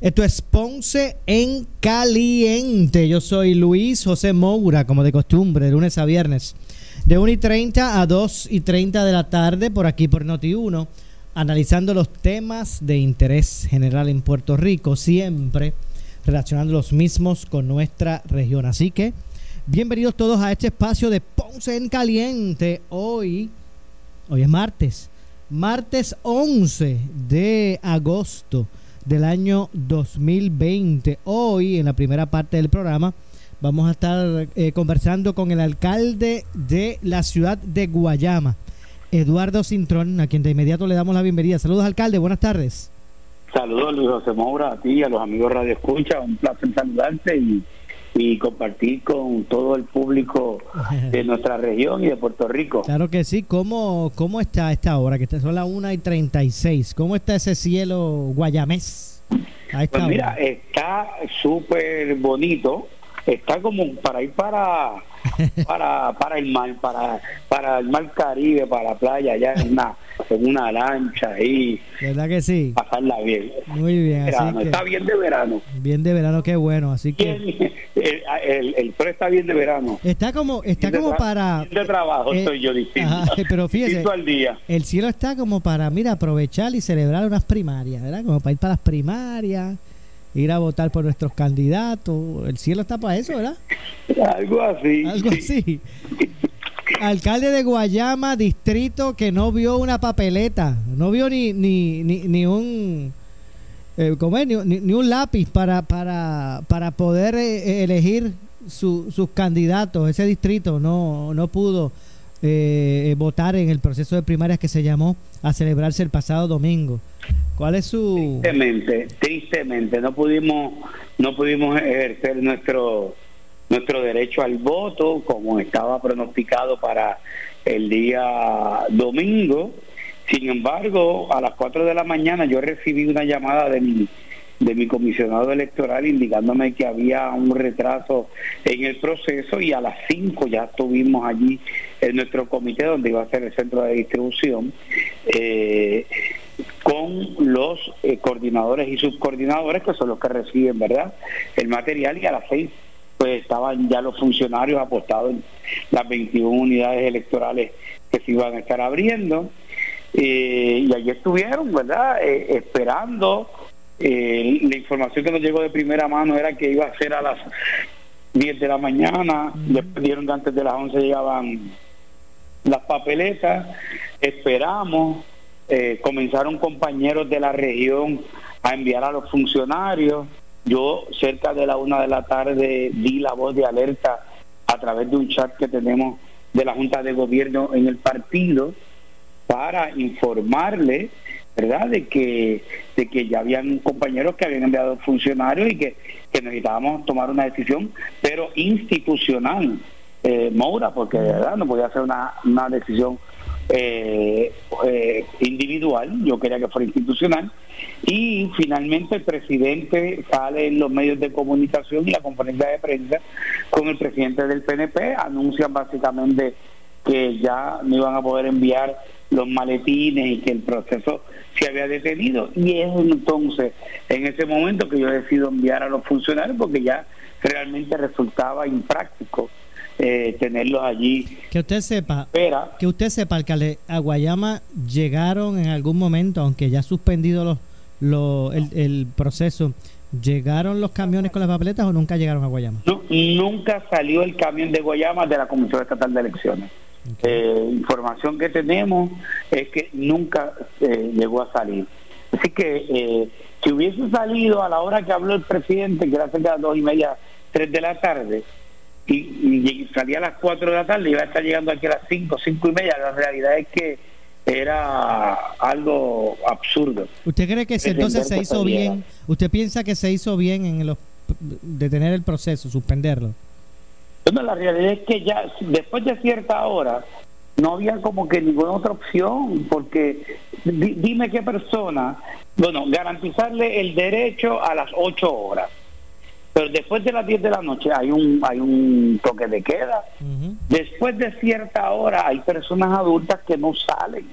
Esto es Ponce en Caliente. Yo soy Luis José Moura, como de costumbre, de lunes a viernes, de 1 y 30 a 2 y 30 de la tarde, por aquí por Noti1, analizando los temas de interés general en Puerto Rico, siempre relacionando los mismos con nuestra región. Así que, bienvenidos todos a este espacio de Ponce en Caliente. Hoy, hoy es martes martes 11 de agosto del año 2020. Hoy, en la primera parte del programa, vamos a estar eh, conversando con el alcalde de la ciudad de Guayama, Eduardo Cintrón, a quien de inmediato le damos la bienvenida. Saludos, alcalde, buenas tardes. Saludos, Luis José Moura, a ti, a los amigos Radio Escucha, un placer saludarte y y compartir con todo el público de nuestra región y de Puerto Rico. Claro que sí. ¿Cómo, cómo está esta hora? Que son las 1 y 36. ¿Cómo está ese cielo guayamés? Pues mira, está súper bonito. Está como para ir para para para el mar, para para el mar Caribe, para la playa, allá en una en una lancha ahí. ¿Verdad que sí? Pasarla bien. Muy bien. está bien de verano. Bien de verano, qué bueno. Así que el, el, sol está bien de verano. Está como está como para de trabajo estoy eh, yo diciendo. pero fíjese, el cielo está como para mira aprovechar y celebrar unas primarias, ¿verdad? Como para ir para las primarias ir a votar por nuestros candidatos. El cielo está para eso, ¿verdad? Algo así. Algo así. Alcalde de Guayama, distrito que no vio una papeleta, no vio ni, ni, ni, un... Eh, Ni, un lápiz para, para, para poder eh, elegir sus candidatos. Ese distrito no, no pudo eh, votar en el proceso de primarias que se llamó a celebrarse el pasado domingo. ¿Cuál es su...? Tristemente, tristemente, no pudimos, no pudimos ejercer nuestro, nuestro derecho al voto como estaba pronosticado para el día domingo. Sin embargo, a las 4 de la mañana yo recibí una llamada de mi de mi comisionado electoral indicándome que había un retraso en el proceso y a las 5 ya estuvimos allí en nuestro comité donde iba a ser el centro de distribución eh, con los eh, coordinadores y subcoordinadores que son los que reciben verdad el material y a las 6 pues estaban ya los funcionarios apostados en las 21 unidades electorales que se iban a estar abriendo eh, y allí estuvieron verdad esperando eh, la información que nos llegó de primera mano era que iba a ser a las 10 de la mañana, después dieron que antes de las 11 llegaban las papeletas, esperamos, eh, comenzaron compañeros de la región a enviar a los funcionarios, yo cerca de la una de la tarde di la voz de alerta a través de un chat que tenemos de la Junta de Gobierno en el partido para informarle ¿verdad? De que, de que ya habían compañeros que habían enviado funcionarios y que, necesitábamos tomar una decisión, pero institucional, eh, Moura, porque verdad no podía hacer una, una decisión eh, eh, individual, yo quería que fuera institucional, y finalmente el presidente sale en los medios de comunicación y la conferencia de prensa con el presidente del PNP, anuncian básicamente que ya no iban a poder enviar los maletines y que el proceso se había detenido. Y es entonces, en ese momento que yo decido enviar a los funcionarios porque ya realmente resultaba impráctico eh, tenerlos allí. Que usted sepa, que usted sepa, alcalde, a Guayama llegaron en algún momento, aunque ya suspendido los, el, proceso, ¿Llegaron los camiones con las papeletas o nunca llegaron a Guayama? No, nunca salió el camión de Guayama de la Comisión Estatal de Elecciones. Eh, información que tenemos es que nunca eh, llegó a salir. Así que eh, si hubiese salido a la hora que habló el presidente, que era cerca de las dos y media, tres de la tarde, y, y salía a las cuatro de la tarde, iba a estar llegando aquí a las cinco, cinco y media. La realidad es que era algo absurdo. ¿Usted cree que entonces se hizo bien? ¿Usted piensa que se hizo bien en los detener el proceso, suspenderlo? Bueno, la realidad es que ya después de cierta hora no había como que ninguna otra opción, porque dime qué persona, bueno, garantizarle el derecho a las ocho horas pero después de las 10 de la noche hay un hay un toque de queda. Después de cierta hora hay personas adultas que no salen.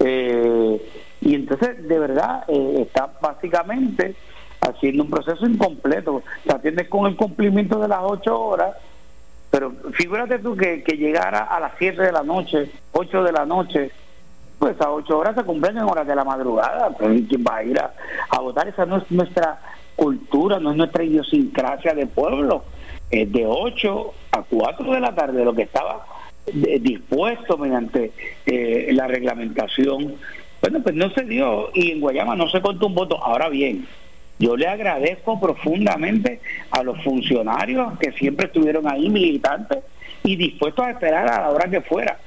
Eh, y entonces, de verdad, eh, está básicamente haciendo un proceso incompleto. Se atiende con el cumplimiento de las 8 horas, pero figúrate tú que, que llegara a las 7 de la noche, 8 de la noche, pues a 8 horas se cumplen en horas de la madrugada. Pues, ¿Quién va a ir a, votar? Esa no es nuestra cultura, no es nuestra idiosincrasia de pueblo. de 8 a 4 de la tarde, lo que estaba eh, dispuesto mediante eh, la reglamentación, bueno, pues no se dio y en Guayama no se contó un voto. Ahora bien, yo le agradezco profundamente a los funcionarios que siempre estuvieron ahí, militantes, y dispuestos a esperar a la hora que fuera.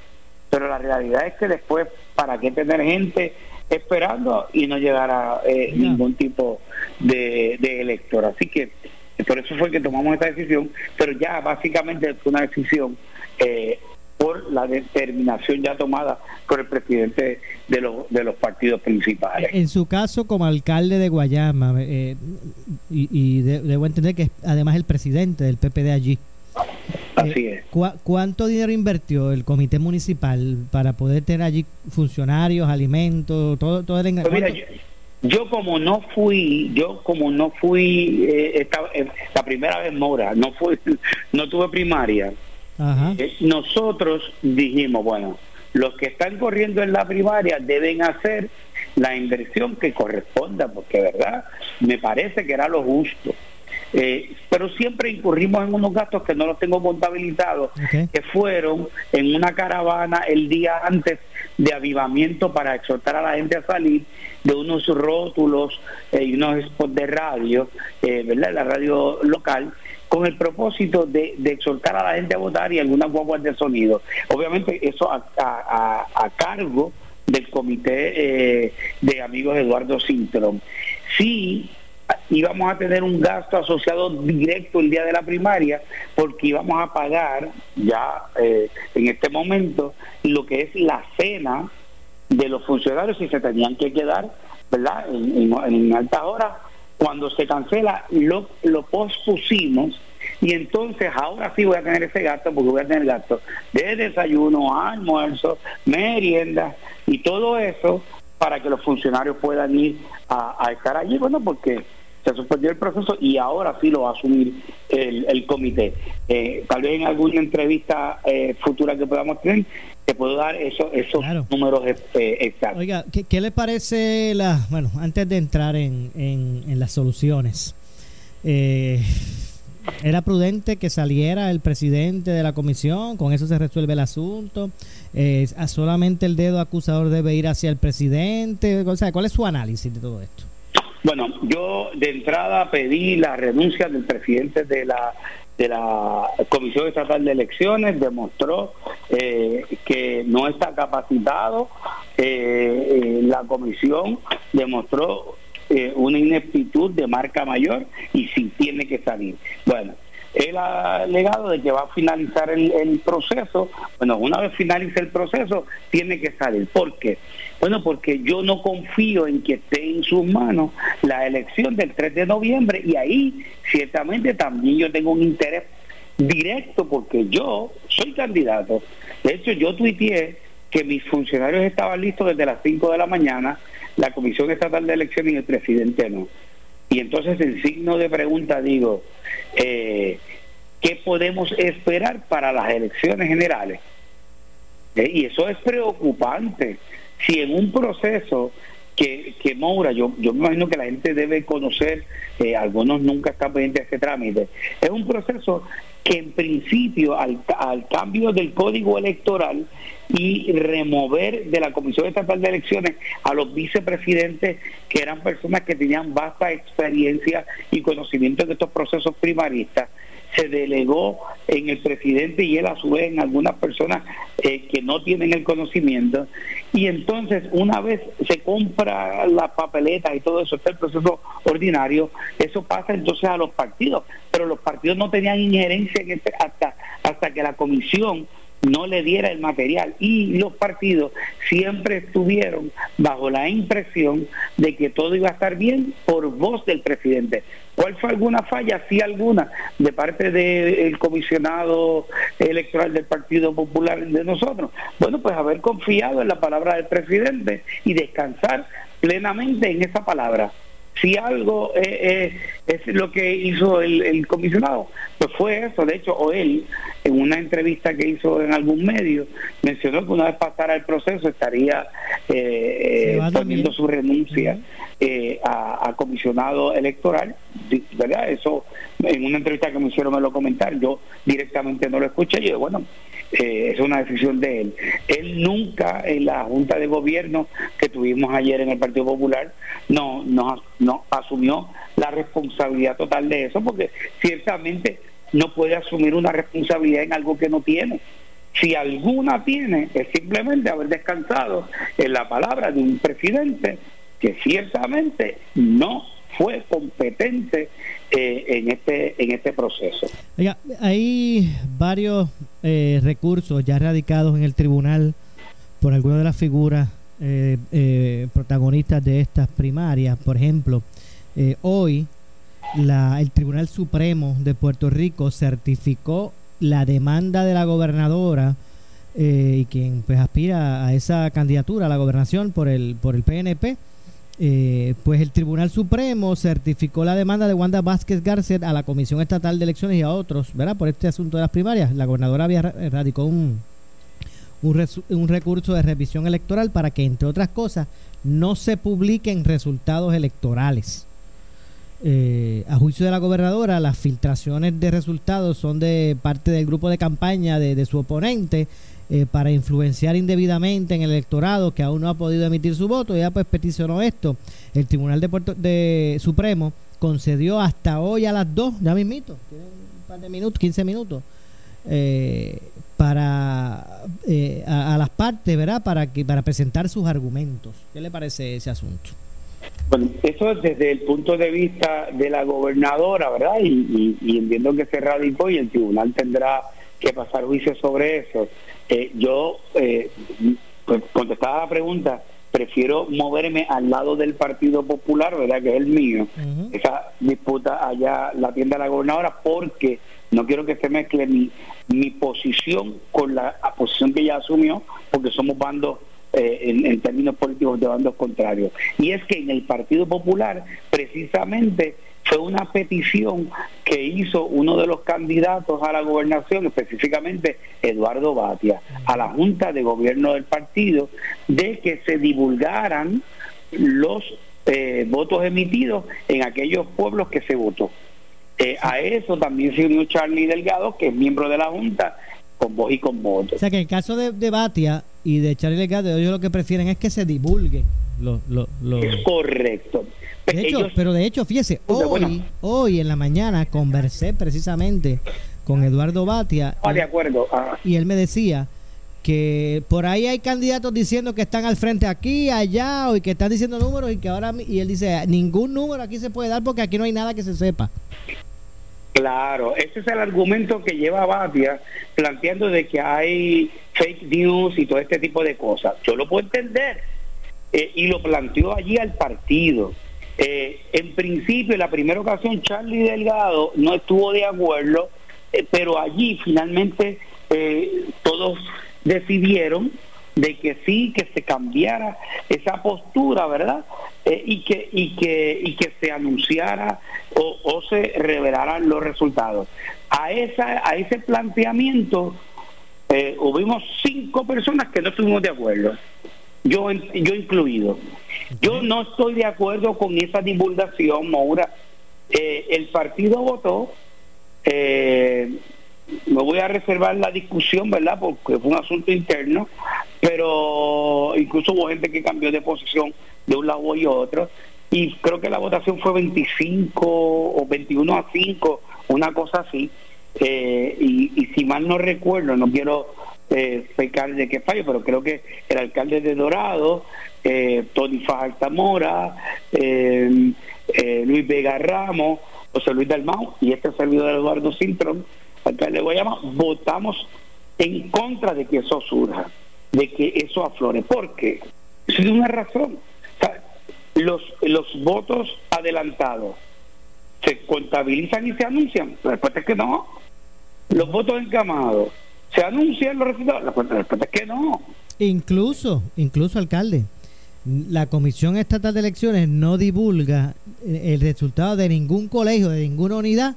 Pero la realidad es que después, ¿para qué tener gente esperando y no llegar a eh, ningún tipo de, elector. Así que por eso fue que tomamos esta decisión, pero ya básicamente fue una decisión eh, por la determinación ya tomada por el presidente de los, de los partidos principales. En su caso, como alcalde de Guayama, eh, y, y debo entender que es además el presidente del PPD allí, Así es. ¿Cuánto dinero invirtió el comité municipal para poder tener allí funcionarios, alimentos, todo, todo el pues yo, como no fui, yo como no fui eh, esta, eh, la primera vez Mora, no fui, no tuve primaria. Eh, nosotros dijimos, bueno, los que están corriendo en la primaria deben hacer la inversión que corresponda, porque verdad, me parece que era lo justo. Eh, pero siempre incurrimos en unos gastos que no los tengo contabilizados, que fueron en una caravana el día antes de avivamiento para exhortar a la gente a salir, de unos rótulos eh, y unos spots de radio, eh, ¿verdad? La radio local con el propósito de, exhortar a la gente a votar y algunas guaguas de sonido. Obviamente eso a, cargo del comité de amigos Eduardo Sintron. Sí, íbamos a tener un gasto asociado directo el día de la primaria porque íbamos a pagar ya eh, en este momento lo que es la cena de los funcionarios y se tenían que quedar verdad en, en, altas horas cuando se cancela lo, lo pospusimos y entonces ahora sí voy a tener ese gasto porque voy a tener gasto de desayuno, almuerzo, merienda y todo eso para que los funcionarios puedan ir a, estar allí, bueno, porque se suspendió el proceso y ahora sí lo va a asumir el, comité. Eh, tal vez en alguna entrevista eh, futura que podamos tener, te puedo dar eso, esos números eh, exactos. Oiga, ¿qué, le parece, la, bueno, antes de entrar en, en, las soluciones? ¿Era prudente que saliera el presidente de la comisión? ¿Con eso se resuelve el asunto? ¿Solamente el dedo acusador debe ir hacia el presidente? O sea, ¿cuál es su análisis de todo esto? Bueno, yo de entrada pedí la renuncia del presidente de la de la Comisión Estatal de Elecciones, demostró eh, que no está capacitado, eh, eh, la comisión demostró una ineptitud de marca mayor y sí tiene que salir. Bueno, él ha alegado de que va a finalizar el, proceso. Bueno, una vez finalice el proceso, tiene que salir. ¿Por qué? Bueno, porque yo no confío en que esté en sus manos la elección del 3 de noviembre y ahí ciertamente también yo tengo un interés directo porque yo soy candidato. De hecho, yo tuiteé que mis funcionarios estaban listos desde las 5 de la mañana, la Comisión Estatal de Elecciones y el presidente no. Y entonces el signo de pregunta digo, eh, ¿qué podemos esperar para las elecciones generales? Eh, y eso es preocupante. Si en un proceso que, que Moura, yo, yo me imagino que la gente debe conocer, eh, algunos nunca están pendientes de ese trámite. Es un proceso que en principio al, al cambio del código electoral y remover de la Comisión Estatal de Elecciones a los vicepresidentes que eran personas que tenían vasta experiencia y conocimiento de estos procesos primaristas, se delegó en el presidente y él a su vez en algunas personas eh, que no tienen el conocimiento. Y entonces una vez se compra las papeletas y todo eso, está el proceso ordinario, eso pasa entonces a los partidos, pero los partidos no tenían injerencia en este, hasta, hasta que la comisión no le diera el material y los partidos siempre estuvieron bajo la impresión de que todo iba a estar bien por voz del presidente. ¿Cuál fue alguna falla? Sí, alguna, de parte del comisionado electoral del Partido Popular de nosotros. Bueno, pues haber confiado en la palabra del presidente y descansar plenamente en esa palabra si algo eh, eh, es lo que hizo el, comisionado, pues fue eso. De hecho, o él, en una entrevista que hizo en algún medio, mencionó que una vez pasara el proceso estaría eh, poniendo su renuncia a, comisionado electoral. ¿verdad? Eso en una entrevista que me hicieron me lo comentar, yo directamente no lo escuché. Yo, bueno, eh, es una decisión de él. Él nunca en la Junta de Gobierno que tuvimos ayer en el Partido Popular no, no, no asumió la responsabilidad total de eso, porque ciertamente no puede asumir una responsabilidad en algo que no tiene. Si alguna tiene, es simplemente haber descansado en la palabra de un presidente que ciertamente no fue competente eh, en este en este proceso. hay varios eh, recursos ya radicados en el tribunal por algunas de las figuras eh, protagonistas de estas primarias. Por ejemplo, hoy la, el Tribunal Supremo de Puerto Rico certificó la demanda de la gobernadora y quien pues aspira a esa candidatura a la gobernación por el por el PNP eh, pues el Tribunal Supremo certificó la demanda de Wanda Vázquez Garcet a la Comisión Estatal de Elecciones y a otros, ¿verdad? Por este asunto de las primarias. La gobernadora había radicó un, un, recurso de revisión electoral para que, entre otras cosas, no se publiquen resultados electorales. Eh, a juicio de la gobernadora, las filtraciones de resultados son de parte del grupo de campaña de, su oponente eh, para influenciar indebidamente en el electorado que aún no ha podido emitir su voto. Ya pues peticionó esto. El Tribunal de, Puerto, de Supremo concedió hasta hoy a las 2, ya mismito, tienen un par de minutos, 15 minutos, eh, para eh, a, las partes, ¿verdad? Para que para presentar sus argumentos. ¿Qué le parece ese asunto? Bueno, eso desde el punto de vista de la gobernadora, ¿verdad? Y, y entiendo que se radicó y el tribunal tendrá que pasar juicio sobre eso. Eh, yo, eh, pues, contestaba la pregunta, prefiero moverme al lado del Partido Popular, ¿verdad? Que es el mío. Esa disputa allá la tienda de la gobernadora, porque no quiero que se mezcle mi, mi posición con la posición que ella asumió, porque somos bandos eh, en, términos políticos de bandos contrarios. Y es que en el Partido Popular, precisamente, fue una petición que hizo uno de los candidatos a la gobernación, específicamente Eduardo Batia, a la Junta de Gobierno del partido, de que se divulgaran los eh, votos emitidos en aquellos pueblos que se votó. Eh, a eso también se unió Charlie Delgado, que es miembro de la Junta, con voz y con voto. O sea que en el caso de, de Batia y de Charlie Delgado, ellos lo que prefieren es que se divulguen los... Es correcto. De hecho, pero de hecho, fíjese, hoy, hoy en la mañana conversé precisamente con Eduardo Batia. Ah, de acuerdo. Ah. Y él me decía que por ahí hay candidatos diciendo que están al frente aquí, allá, y que están diciendo números y que ahora, y él dice, ningún número aquí se puede dar porque aquí no hay nada que se sepa. Claro, ese es el argumento que lleva Batia planteando de que hay fake news y todo este tipo de cosas. Yo lo puedo entender. Eh, y lo planteó allí al partido. Eh, en principio, en la primera ocasión, Charlie Delgado no estuvo de acuerdo, eh, pero allí finalmente todos decidieron de que sí, que se cambiara esa postura, ¿verdad? y que y que y que se anunciara o, o, se revelaran los resultados. A esa a ese planteamiento hubimos cinco personas que no estuvimos de acuerdo. yo, yo incluido. Yo no estoy de acuerdo con esa divulgación, Moura. Eh, el partido votó, eh, me voy a reservar la discusión, ¿verdad? Porque fue un asunto interno, pero incluso hubo gente que cambió de posición de un lado y otro, y creo que la votación fue 25 o 21 a 5, una cosa así. Eh, y, si mal no recuerdo, no quiero eh, pecar de que fallo, pero creo que el alcalde de Dorado, eh, Tony Fajardo Mora, eh, Luis Vega Ramos, José Luis Dalmau y este servidor Eduardo Sintron, alcalde de Guayama, votamos en contra de que eso surja, de que eso aflore. ¿Por qué? Es una razón. los, los votos adelantados se contabilizan y se anuncian. La respuesta es que no. Los votos encamados se anuncian los resultados. La respuesta es que no. Incluso, incluso alcalde, la Comisión Estatal de Elecciones no divulga eh, el resultado de ningún colegio, de ninguna unidad,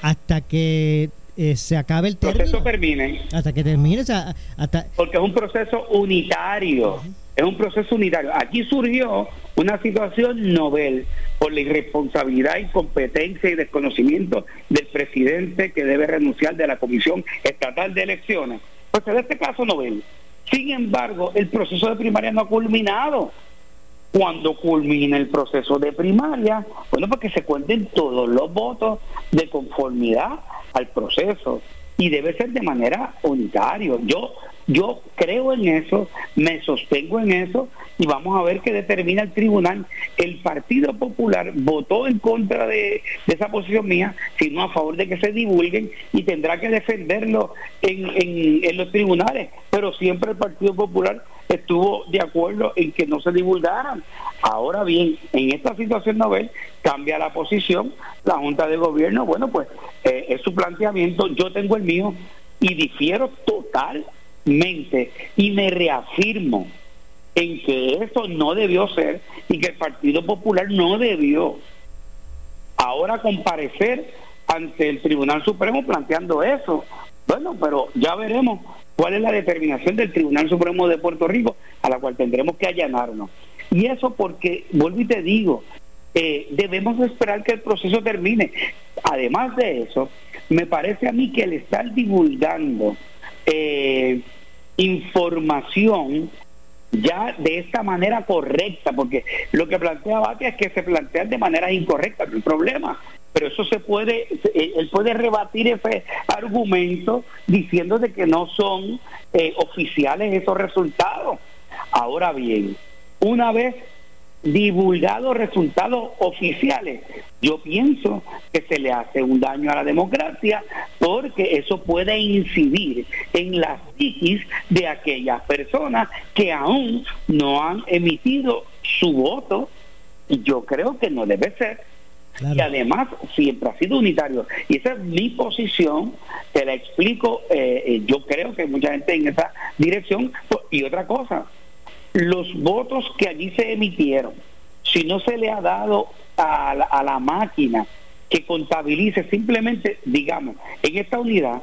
hasta que eh, se acabe el proceso termine. Hasta que termine. hasta... Porque es un proceso unitario. Es un proceso unitario. Aquí surgió una situación novel por la irresponsabilidad, incompetencia y desconocimiento del presidente que debe renunciar de la Comisión Estatal de Elecciones. Pues en este caso novel. Sin embargo, el proceso de primaria no ha culminado. Cuando culmine el proceso de primaria, bueno, porque se cuenten todos los votos de conformidad al proceso y debe ser de manera unitaria. Yo yo creo en eso, me sostengo en eso y vamos a ver qué determina el tribunal. El Partido Popular votó en contra de, esa posición mía, sino a favor de que se divulguen y tendrá que defenderlo en, en los tribunales. Pero siempre el Partido Popular estuvo de acuerdo en que no se divulgaran. Ahora bien, en esta situación novel cambia la posición, la Junta de Gobierno, bueno, pues eh, es su planteamiento, yo tengo el mío y difiero totalmente y me reafirmo en que eso no debió ser y que el Partido Popular no debió ahora comparecer ante el Tribunal Supremo planteando eso. Bueno, pero ya veremos cuál es la determinación del Tribunal Supremo de Puerto Rico a la cual tendremos que allanarnos. Y eso porque, vuelvo y te digo, eh, debemos esperar que el proceso termine. Además de eso, me parece a mí que el estar divulgando eh, información ya de esta manera correcta, porque lo que plantea Batia es que se plantean de manera incorrecta, el problema pero eso se puede, eh, él puede rebatir ese argumento diciendo de que no son eh, oficiales esos resultados. Ahora bien, una vez divulgados resultados oficiales, yo pienso que se le hace un daño a la democracia porque eso puede incidir en la psiquis de aquellas personas que aún no han emitido su voto y yo creo que no debe ser y además siempre ha sido unitario. Y esa es mi posición, te la explico, eh, eh, yo creo que mucha gente en esa dirección. Y otra cosa, los votos que allí se emitieron, si no se le ha dado a la, a la máquina que contabilice simplemente, digamos, en esta unidad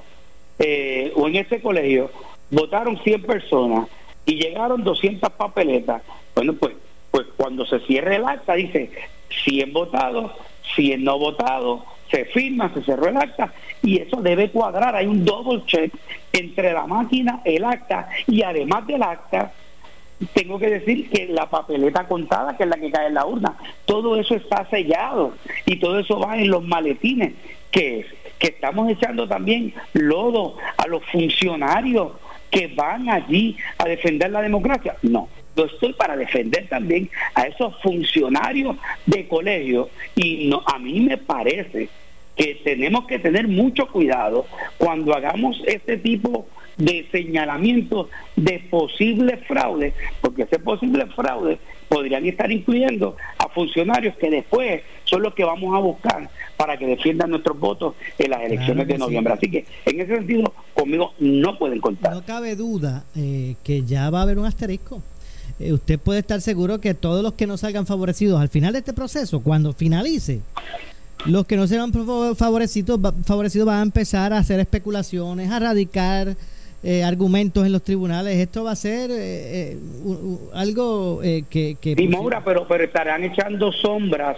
eh, o en este colegio, votaron 100 personas y llegaron 200 papeletas, bueno, pues, pues cuando se cierre el acta dice 100 votados, si es no votado, se firma, se cerró el acta y eso debe cuadrar. Hay un double check entre la máquina, el acta y además del acta, tengo que decir que la papeleta contada, que es la que cae en la urna, todo eso está sellado y todo eso va en los maletines, que es que estamos echando también lodo a los funcionarios que van allí a defender la democracia. No, yo estoy para defender también a esos funcionarios de colegio y no, a mí me parece que tenemos que tener mucho cuidado cuando hagamos este tipo de señalamiento de posibles fraudes, porque ese posible fraude podrían estar incluyendo a funcionarios que después son los que vamos a buscar para que defiendan nuestros votos en las elecciones de noviembre. Así que en ese sentido, conmigo no pueden contar. No cabe duda eh, que ya va a haber un asterisco eh, usted puede estar seguro que todos los que no salgan favorecidos al final de este proceso, cuando finalice, los que no serán favorecidos, favorecidos van a empezar a hacer especulaciones, a radicar eh, argumentos en los tribunales. Esto va a ser eh, eh, algo que... que y Maura, pero, pero estarán echando sombras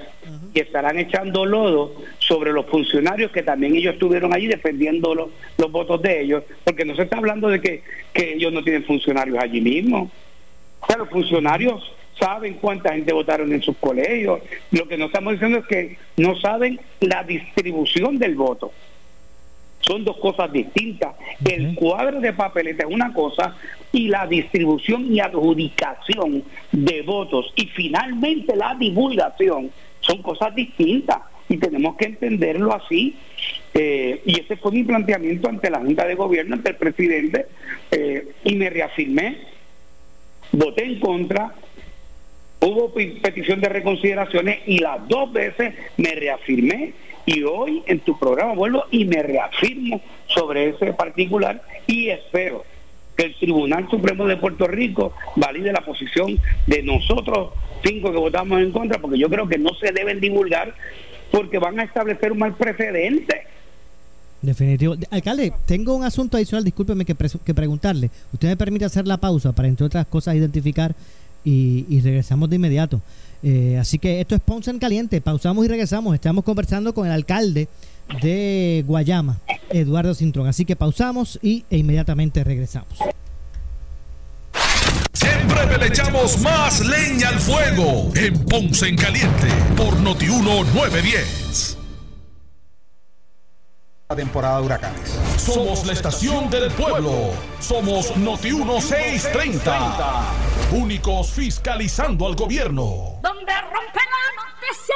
y estarán echando lodo sobre los funcionarios que también ellos estuvieron allí defendiendo los, los votos de ellos, porque no se está hablando de que, que ellos no tienen funcionarios allí mismo. O sea, los funcionarios saben cuánta gente votaron en sus colegios. Lo que no estamos diciendo es que no saben la distribución del voto son dos cosas distintas. El cuadro de papeleta es una cosa y la distribución y adjudicación de votos y finalmente la divulgación son cosas distintas y tenemos que entenderlo así. Eh, y ese fue mi planteamiento ante la Junta de Gobierno, ante el presidente, eh, y me reafirmé, voté en contra, hubo petición de reconsideraciones y las dos veces me reafirmé y hoy en tu programa vuelvo y me reafirmo sobre ese particular y espero que el Tribunal Supremo de Puerto Rico valide la posición de nosotros cinco que votamos en contra, porque yo creo que no se deben divulgar porque van a establecer un mal precedente. Definitivo. Alcalde, tengo un asunto adicional, discúlpeme que, que preguntarle. ¿Usted me permite hacer la pausa para, entre otras cosas, identificar y, regresamos de inmediato? Eh, así que esto es Ponce en Caliente. Pausamos y regresamos. Estamos conversando con el alcalde de Guayama, Eduardo Cintrón. Así que pausamos y, e inmediatamente regresamos. Siempre le echamos más leña al fuego en Ponce en Caliente por Notiuno 910 la temporada de huracanes. Somos la estación del pueblo. Somos Noti 1630. Únicos fiscalizando al gobierno. Donde rompe la noticia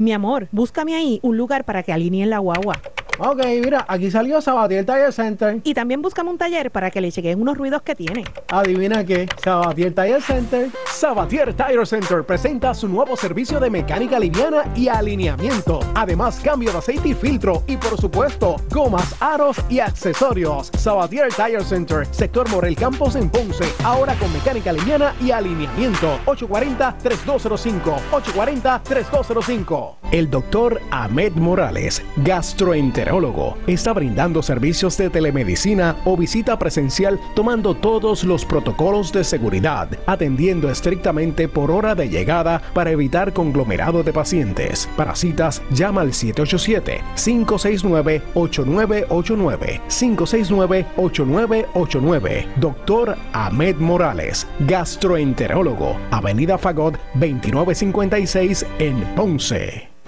Mi amor, búscame ahí un lugar para que alineen la guagua. Ok, mira, aquí salió Sabatier Tire Center. Y también búscame un taller para que le chequen unos ruidos que tiene. Adivina qué, Sabatier Tire Center. Sabatier Tire Center presenta su nuevo servicio de mecánica liviana y alineamiento. Además, cambio de aceite y filtro. Y por supuesto, gomas, aros y accesorios. Sabatier Tire Center, sector Morel Campos en Ponce. Ahora con mecánica liviana y alineamiento. 840-3205. 840-3205. El doctor Ahmed Morales, gastroenterólogo Está brindando servicios de telemedicina o visita presencial tomando todos los protocolos de seguridad, atendiendo estrictamente por hora de llegada para evitar conglomerado de pacientes. Para citas, llama al 787-569-8989. 569-8989. Doctor Ahmed Morales, gastroenterólogo, Avenida Fagot 2956 en Ponce.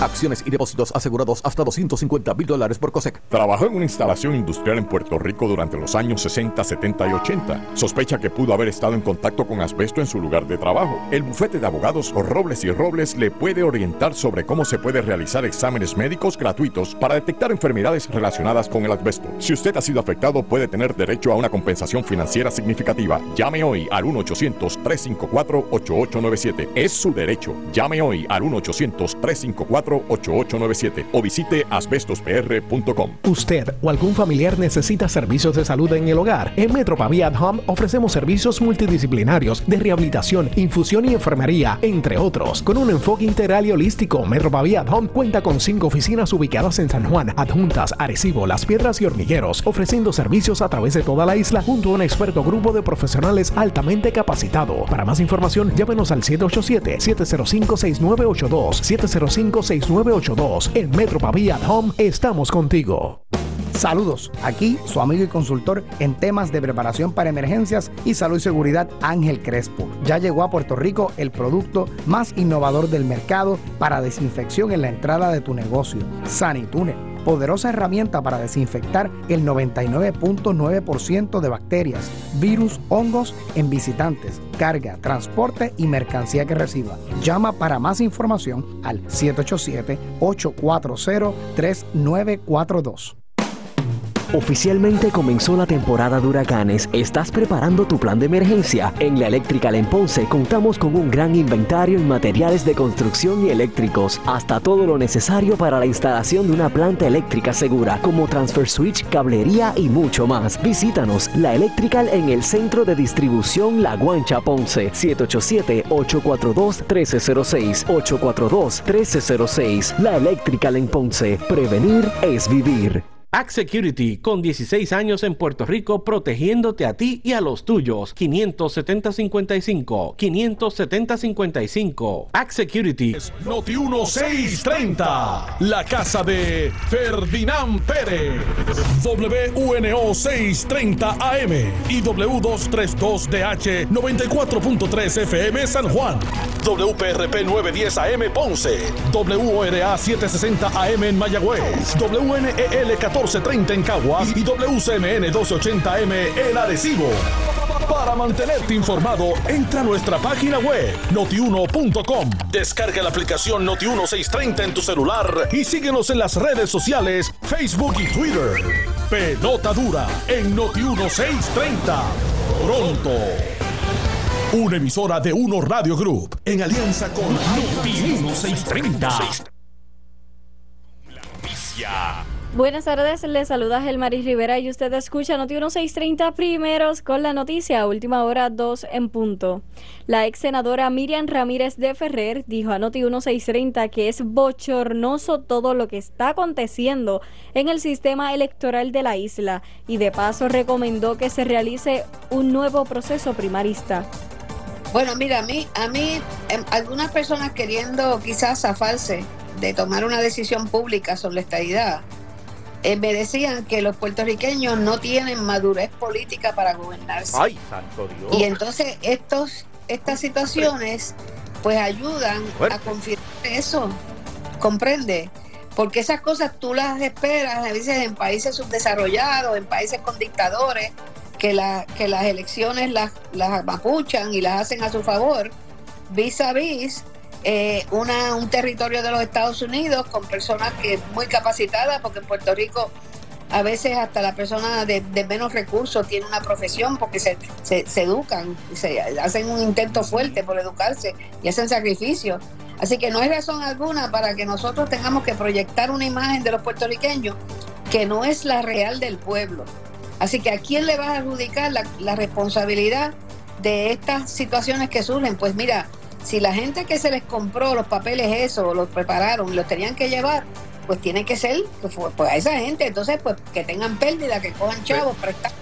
Acciones y depósitos asegurados hasta 250 mil dólares por COSEC. Trabajó en una instalación industrial en Puerto Rico durante los años 60, 70 y 80. Sospecha que pudo haber estado en contacto con asbesto en su lugar de trabajo. El bufete de abogados Robles y Robles le puede orientar sobre cómo se puede realizar exámenes médicos gratuitos para detectar enfermedades relacionadas con el asbesto. Si usted ha sido afectado, puede tener derecho a una compensación financiera significativa. Llame hoy al 1-800-354-8897. Es su derecho. Llame hoy al 1-800-354-8897. 8897 o visite asbestospr.com. Usted o algún familiar necesita servicios de salud en el hogar. En Metro at Home ofrecemos servicios multidisciplinarios de rehabilitación, infusión y enfermería, entre otros. Con un enfoque integral y holístico, Metro at Home cuenta con cinco oficinas ubicadas en San Juan, Adjuntas, Arecibo, Las Piedras y Hormigueros, ofreciendo servicios a través de toda la isla junto a un experto grupo de profesionales altamente capacitado. Para más información, llámenos al 787 705 6982 705 6982 En Metro Pavía Home estamos contigo. Saludos, aquí su amigo y consultor en temas de preparación para emergencias y salud y seguridad Ángel Crespo. Ya llegó a Puerto Rico el producto más innovador del mercado para desinfección en la entrada de tu negocio, Sanitune poderosa herramienta para desinfectar el 99.9% de bacterias, virus, hongos en visitantes, carga, transporte y mercancía que reciba. Llama para más información al 787-840-3942. Oficialmente comenzó la temporada de huracanes. ¿Estás preparando tu plan de emergencia? En la Eléctrica en Ponce contamos con un gran inventario en materiales de construcción y eléctricos, hasta todo lo necesario para la instalación de una planta eléctrica segura, como transfer switch, cablería y mucho más. Visítanos, la Electrical en el centro de distribución La Guancha Ponce, 787-842-1306, 842-1306. La Electrical en Ponce. Prevenir es vivir. Act Security, con 16 años en Puerto Rico, protegiéndote a ti y a los tuyos. 570-55. 570-55. Act Security. Noti 1630. La casa de Ferdinand Pérez. WUNO 630 AM y W232DH 94.3 FM San Juan. WPRP 910 AM Ponce. WORA 760 AM en Mayagüez. WNEL 14 1430 en Caguas y WCMN 1280M en Arecibo. Para mantenerte informado, entra a nuestra página web notiuno.com. Descarga la aplicación Noti1630 en tu celular y síguenos en las redes sociales, Facebook y Twitter. Pelota dura en Noti1630. Pronto. Una emisora de Uno Radio Group en alianza con Noti1630. Buenas tardes, les saluda Gelmaris Rivera y usted escucha Noti 1630 primeros con la noticia, última hora 2 en punto. La ex senadora Miriam Ramírez de Ferrer dijo a Noti 1630 que es bochornoso todo lo que está aconteciendo en el sistema electoral de la isla y de paso recomendó que se realice un nuevo proceso primarista. Bueno, mira, a mí, a mí em, algunas personas queriendo quizás zafarse de tomar una decisión pública sobre la estadidad eh, me decían que los puertorriqueños no tienen madurez política para gobernarse. Ay, santo Dios. Y entonces estos, estas situaciones pues ayudan a confirmar eso. ¿Comprende? Porque esas cosas tú las esperas a veces en países subdesarrollados, en países con dictadores, que, la, que las elecciones las, las mapuchan y las hacen a su favor, vis a vis eh, una, un territorio de los Estados Unidos con personas que muy capacitadas, porque en Puerto Rico a veces hasta la persona de, menos recursos tiene una profesión porque se, se, educan, se hacen un intento fuerte por educarse y hacen sacrificios. Así que no hay razón alguna para que nosotros tengamos que proyectar una imagen de los puertorriqueños que no es la real del pueblo. Así que a quién le va a adjudicar la responsabilidad de estas situaciones que surgen. Pues mira, si la gente que se les compró los papeles eso, los prepararon y los tenían que llevar, pues tiene que ser pues, pues a esa gente, entonces pues que tengan pérdida, que cojan chavos, prestar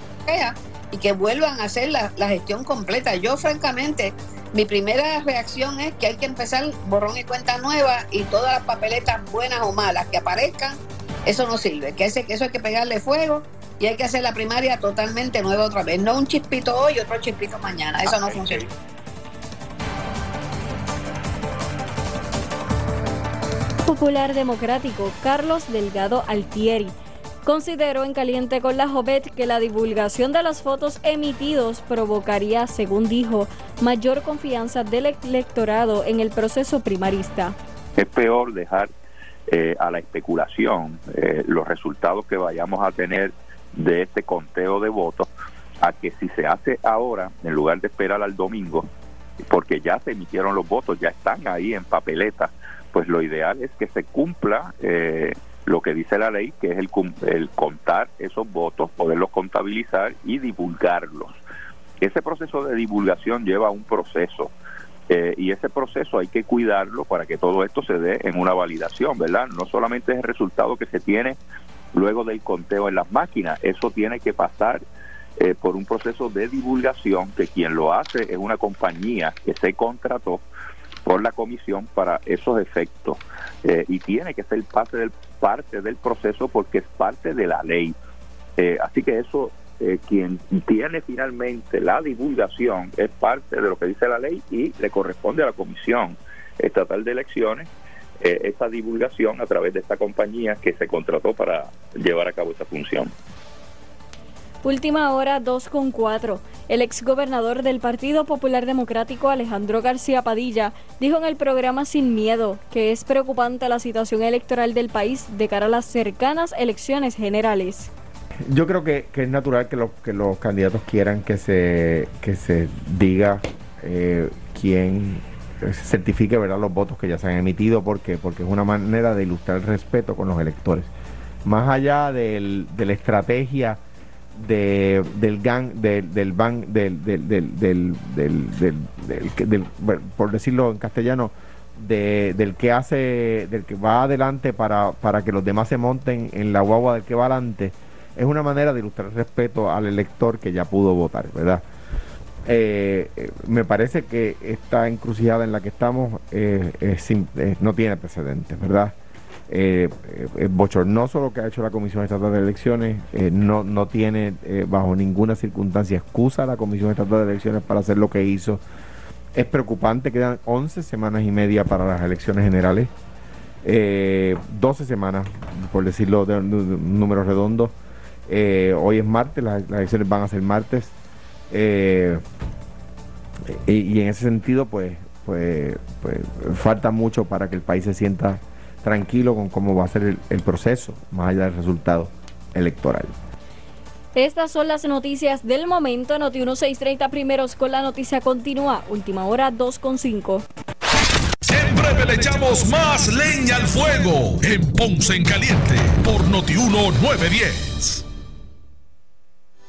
y que vuelvan a hacer la, gestión completa. Yo francamente, mi primera reacción es que hay que empezar borrón y cuenta nueva y todas las papeletas buenas o malas que aparezcan, eso no sirve, que, ese, que eso hay que pegarle fuego y hay que hacer la primaria totalmente nueva otra vez, no un chispito hoy y otro chispito mañana, eso no funciona. Popular Democrático Carlos Delgado Altieri consideró en caliente con la Jovet que la divulgación de las fotos emitidos provocaría, según dijo, mayor confianza del electorado en el proceso primarista. Es peor dejar eh, a la especulación eh, los resultados que vayamos a tener de este conteo de votos a que si se hace ahora, en lugar de esperar al domingo, porque ya se emitieron los votos, ya están ahí en papeleta, pues lo ideal es que se cumpla eh, lo que dice la ley, que es el, el contar esos votos, poderlos contabilizar y divulgarlos. Ese proceso de divulgación lleva un proceso eh, y ese proceso hay que cuidarlo para que todo esto se dé en una validación, ¿verdad? No solamente es el resultado que se tiene luego del conteo en las máquinas, eso tiene que pasar eh, por un proceso de divulgación que quien lo hace es una compañía que se contrató por la comisión para esos efectos eh, y tiene que ser parte del parte del proceso porque es parte de la ley. Eh, así que eso, eh, quien tiene finalmente la divulgación es parte de lo que dice la ley y le corresponde a la Comisión Estatal de Elecciones esa divulgación a través de esta compañía que se contrató para llevar a cabo esa función. Última hora 2 con 4. El exgobernador del Partido Popular Democrático, Alejandro García Padilla, dijo en el programa Sin Miedo que es preocupante la situación electoral del país de cara a las cercanas elecciones generales. Yo creo que, es natural que, los candidatos quieran que se, que se diga eh, quién certifique ¿verdad? los votos que ya se han emitido. ¿Por Porque es una manera de ilustrar el respeto con los electores. Más allá del, de la estrategia de, del gang, del, del, del, del, del, del, por decirlo en castellano, de, del que hace, del que va adelante para, para que los demás se monten en la guagua del que va adelante, es una manera de ilustrar respeto al elector que ya pudo votar, ¿verdad? Eh, me parece que esta encrucijada en la que estamos eh, no tiene precedentes, ¿verdad? Eh, es bochornoso lo que ha hecho la Comisión Estatal de Elecciones, no, no tiene bajo ninguna circunstancia excusa la Comisión Estatal de Elecciones para hacer lo que hizo. Es preocupante, quedan 11 semanas y media para las elecciones generales, 12 semanas, por decirlo de, un número redondo. hoy es martes, las elecciones van a ser martes. Eh, y, en ese sentido, pues, pues, pues, falta mucho para que el país se sienta tranquilo con cómo va a ser el, proceso, más allá del resultado electoral. Estas son las noticias del momento. Noti 1630 primeros con la noticia continua. Última hora 2.5. Siempre le echamos más leña al fuego en Ponce en Caliente por Noti 1910.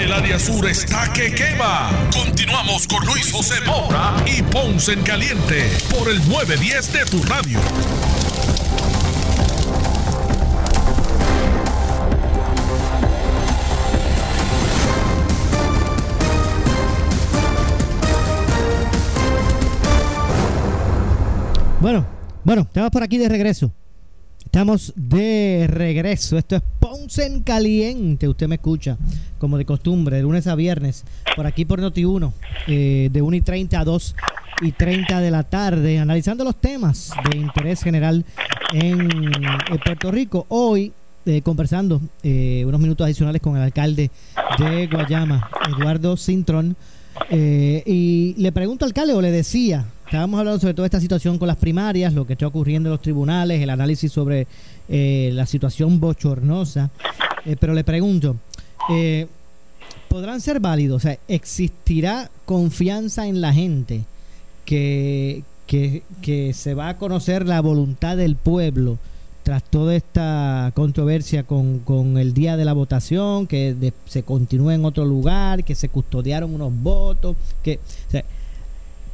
El área sur está que quema. Continuamos con Luis José Moura y Ponce en Caliente por el 910 de tu radio. Bueno, bueno, estamos por aquí de regreso. Estamos de regreso. Esto es Ponce en Caliente. Usted me escucha, como de costumbre, de lunes a viernes, por aquí por Noti1, eh, de 1 y 30 a 2 y 30 de la tarde, analizando los temas de interés general en, Puerto Rico. Hoy, eh, conversando eh, unos minutos adicionales con el alcalde de Guayama, Eduardo Cintrón. Y le pregunto al alcalde, o le decía, Estábamos hablando sobre toda esta situación con las primarias, lo que está ocurriendo en los tribunales, el análisis sobre eh, la situación bochornosa. Eh, pero le pregunto, eh, ¿podrán ser válidos? O sea, ¿existirá confianza en la gente que, que, se va a conocer la voluntad del pueblo tras toda esta controversia con, con el día de la votación, que se continúe en otro lugar, que se custodiaron unos votos, que...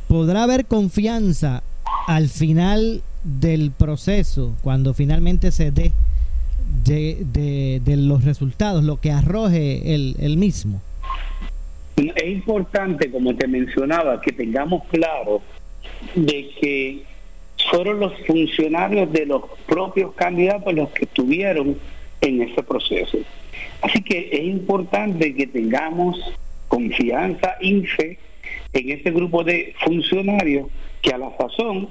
Podrá haber confianza al final del proceso, cuando finalmente se dé de, los resultados, lo que arroje el, el mismo? Es importante, como te mencionaba, que tengamos claro de que fueron los funcionarios de los propios candidatos los que estuvieron en ese proceso. Así que es importante que tengamos confianza y fe en ese grupo de funcionarios que a la sazón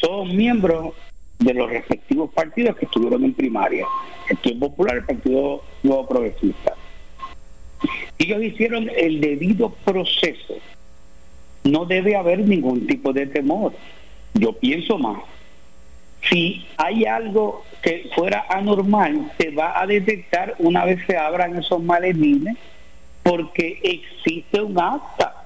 son miembros de los respectivos partidos que estuvieron en primaria, el Partido Popular, el Partido Nuevo Progresista. Ellos hicieron el debido proceso. No debe haber ningún tipo de temor. Yo pienso más. Si hay algo que fuera anormal, se va a detectar una vez se abran esos maletines porque existe un acta.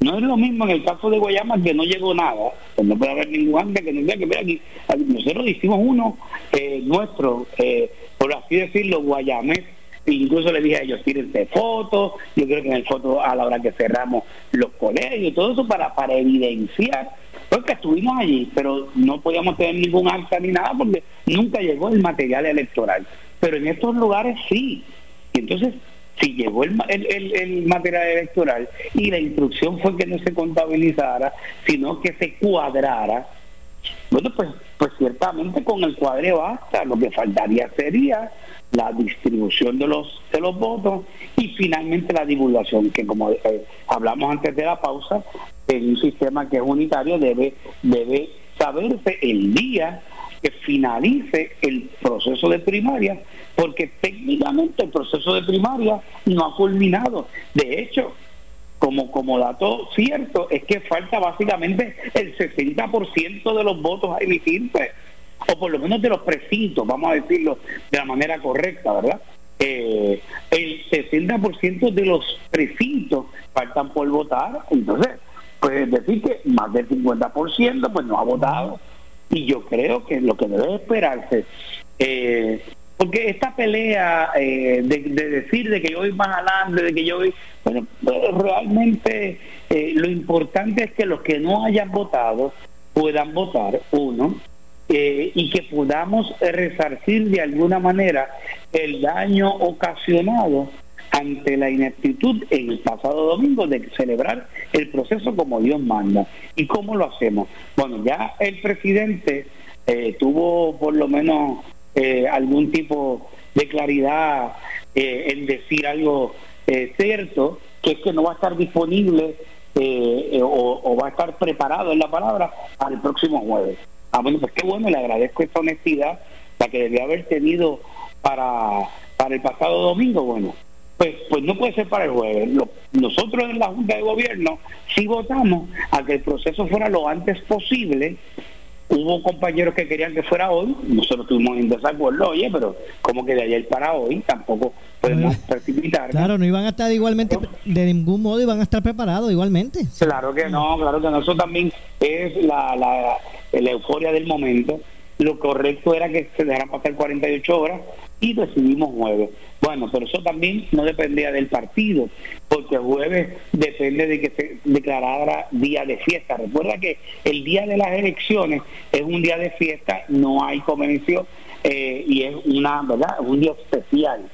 No es lo mismo en el caso de Guayama que no llegó nada, pues no puede haber ningún ángel que nos diga que mira aquí, nosotros hicimos uno eh, nuestro, eh, por así decirlo, Guayamés, incluso le dije a ellos, tírense fotos, yo creo que en el foto a la hora que cerramos los colegios, todo eso para, para evidenciar, porque estuvimos allí, pero no podíamos tener ningún acta ni nada porque nunca llegó el material electoral. Pero en estos lugares sí. Y entonces, si llegó el, el, el, material electoral y la instrucción fue que no se contabilizara, sino que se cuadrara, bueno, pues, pues ciertamente con el cuadre basta, lo que faltaría sería la distribución de los de los votos y finalmente la divulgación que como eh, hablamos antes de la pausa en un sistema que es unitario debe debe saberse el día que finalice el proceso de primaria porque técnicamente el proceso de primaria no ha culminado de hecho como, como dato cierto es que falta básicamente el 60% de los votos a emitirse o por lo menos de los precintos, vamos a decirlo de la manera correcta, ¿verdad? Eh, el 60% de los precintos faltan por votar, entonces, pues decir que más del 50% pues no ha votado. Y yo creo que lo que debe esperarse eh, porque esta pelea eh, de, decir de que yo voy más adelante, de que yo voy, bueno, realmente lo importante es que los que no hayan votado puedan votar, uno, eh, y que podamos resarcir de alguna manera el daño ocasionado ante la ineptitud el pasado domingo de celebrar el proceso como Dios manda. ¿Y cómo lo hacemos? Bueno, ya el presidente eh, tuvo por lo menos eh, algún tipo de claridad en decir algo cierto, que es que no va a estar disponible o, o va a estar preparado en la palabra al próximo jueves. Ah, bueno, pues qué bueno, le agradezco esta honestidad, la que debía haber tenido para, para el pasado domingo, bueno, pues, pues no puede ser para el jueves. nosotros en la Junta de Gobierno sí votamos a que el proceso fuera lo antes posible. Hubo compañeros que querían que fuera hoy, nosotros estuvimos en desacuerdo, oye, pero como que de ayer para hoy tampoco podemos precipitar. Claro, no iban a estar igualmente, de ningún modo iban a estar preparados igualmente. Claro que no, claro que no, eso también es la, la, la euforia del momento. Lo correcto era que se dejaran pasar 48 horas y decidimos jueves. Bueno, pero eso también no dependía del partido, porque jueves depende de que se declarara día de fiesta. Recuerda que el día de las elecciones es un día de fiesta, no hay comercio eh, y es una, ¿verdad? un día especial.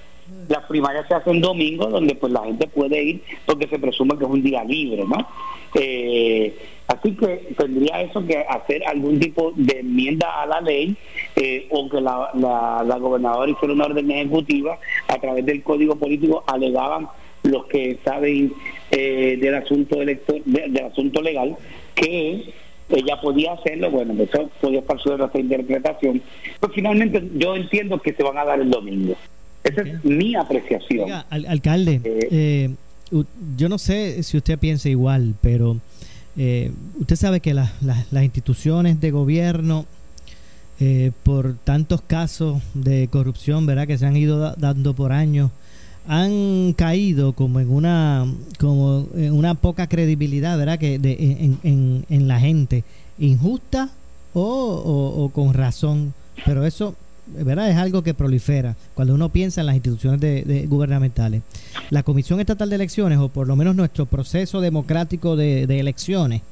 Las primarias se hacen domingo, donde pues la gente puede ir porque se presume que es un día libre, ¿no? Eh, así que tendría eso que hacer algún tipo de enmienda a la ley eh, o que la, la, gobernadora hiciera una orden ejecutiva a través del código político alegaban los que saben eh, del asunto elector, del asunto legal que ella podía hacerlo, bueno, eso podía estar sujeto a interpretación, pero finalmente yo entiendo que se van a dar el domingo. Esa es mi apreciación. alcalde, eh, yo no sé si usted piensa igual, pero eh, usted sabe que las instituciones de gobierno, eh, por tantos casos de corrupción, ¿verdad? Que se han ido dando por años, han caído como en una como en una poca credibilidad, ¿verdad? Que de, en, en, la gente, injusta o, o con razón. Pero eso ¿verdad? Es algo que prolifera cuando uno piensa en las instituciones de, gubernamentales. La Comisión Estatal de Elecciones, o por lo menos nuestro proceso democrático de, elecciones,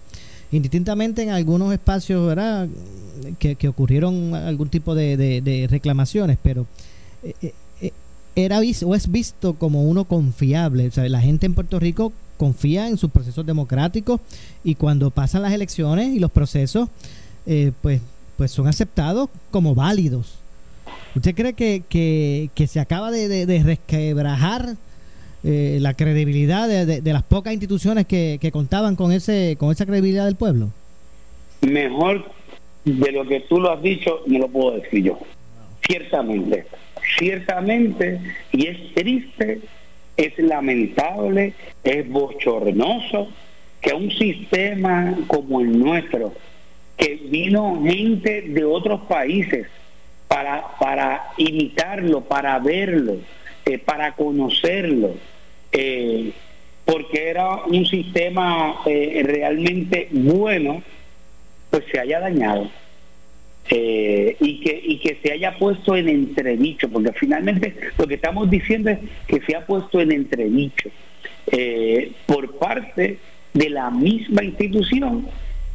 indistintamente en algunos espacios, ¿verdad? Que, ocurrieron algún tipo de, reclamaciones, pero eh, eh, era o es visto como uno confiable. O sea, la gente en Puerto Rico confía en sus procesos democráticos y cuando pasan las elecciones y los procesos, eh, pues, pues son aceptados como válidos. ¿Usted cree que, que, se acaba de, de, resquebrajar eh, la credibilidad de, las pocas instituciones que, contaban con ese con esa credibilidad del pueblo? Mejor de lo que tú lo has dicho, no lo puedo decir yo. Ciertamente, ciertamente, y es triste, es lamentable, es bochornoso que un sistema como el nuestro, que vino gente de otros países, para, para imitarlo, para verlo, eh, para conocerlo, eh, porque era un sistema eh, realmente bueno, pues se haya dañado. y, que, y que se haya puesto en entredicho, porque finalmente lo que estamos diciendo es que se ha puesto en entredicho por parte de la misma institución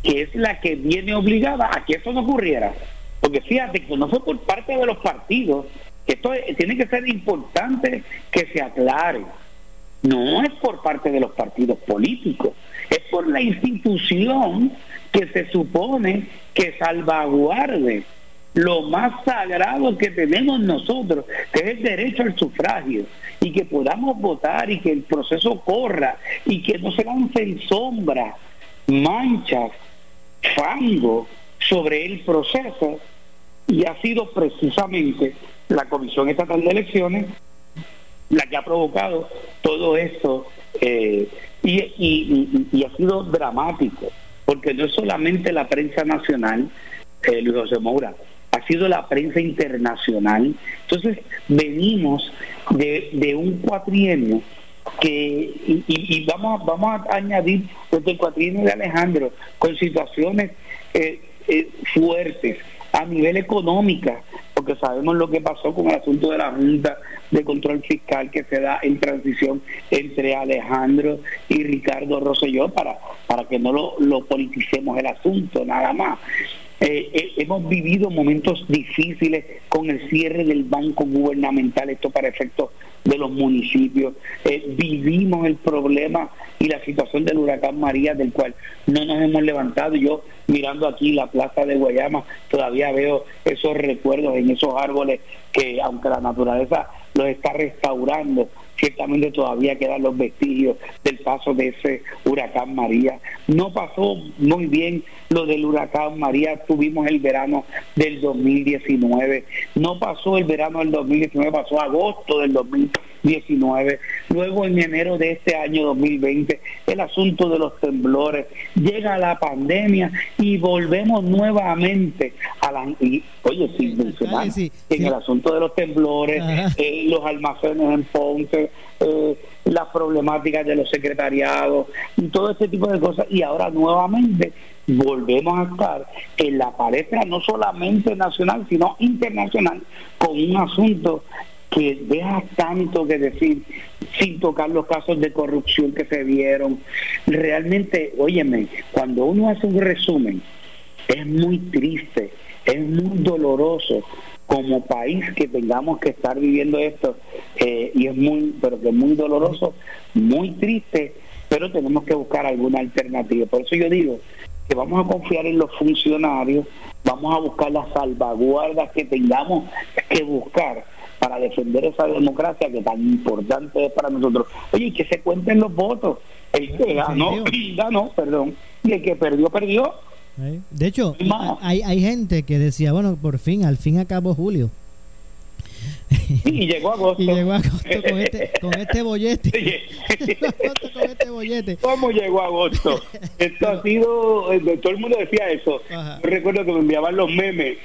que es la que viene obligada a que eso no ocurriera. Porque fíjate que no fue por parte de los partidos, esto tiene que ser importante que se aclare. No es por parte de los partidos políticos, es por la institución que se supone que salvaguarde lo más sagrado que tenemos nosotros, que es el derecho al sufragio, y que podamos votar y que el proceso corra y que no se lancen sombras, manchas, fango sobre el proceso, y ha sido precisamente la Comisión Estatal de Elecciones la que ha provocado todo esto eh, y, ha sido dramático, porque no es solamente la prensa nacional, eh, Luis José Moura, ha sido la prensa internacional. Entonces, venimos de, un cuatrienio que, y, vamos, vamos a añadir desde el cuatrienio de Alejandro, con situaciones eh, eh, fuertes a nivel económico, porque sabemos lo que pasó con el asunto de la Junta de Control Fiscal que se da en transición entre Alejandro y Ricardo Rosselló para, para que no lo, lo politicemos el asunto, nada más. Eh, eh, hemos vivido momentos difíciles con el cierre del banco gubernamental, esto para efectos de los municipios. Eh, vivimos el problema y la situación del huracán María, del cual no nos hemos levantado. Yo mirando aquí la plaza de Guayama, todavía veo esos recuerdos en esos árboles que aunque la naturaleza los está restaurando, ciertamente todavía quedan los vestigios del paso de ese huracán María. No pasó muy bien lo del huracán María, tuvimos el verano del 2019, no pasó el verano del 2019, pasó agosto del 2019, luego en enero de este año 2020 el asunto de los temblores, llega la pandemia y volvemos nuevamente a la... oye, sin mencionar en el asunto de los temblores, eh, los almacenes en Ponce, eh, las problemáticas de los secretariados y todo este tipo de cosas. Y ahora nuevamente volvemos a estar en la palestra no solamente nacional, sino internacional, con un asunto que deja tanto que decir sin tocar los casos de corrupción que se vieron. Realmente, óyeme, cuando uno hace un resumen, es muy triste, es muy doloroso como país que tengamos que estar viviendo esto eh, y es muy, pero que es muy doloroso, muy triste, pero tenemos que buscar alguna alternativa. Por eso yo digo que vamos a confiar en los funcionarios, vamos a buscar las salvaguardas que tengamos que buscar para defender esa democracia que tan importante es para nosotros. Oye, que se cuenten los votos. El que ganó, ganó, perdón, y el que perdió, perdió. De hecho, hay, hay gente que decía, bueno, por fin, al fin acabó julio. y llegó agosto. Y llegó agosto con este, con este bollete. con este bollete. ¿Cómo llegó agosto? Esto ha sido, eh, todo el mundo decía eso. Yo recuerdo que me enviaban los memes.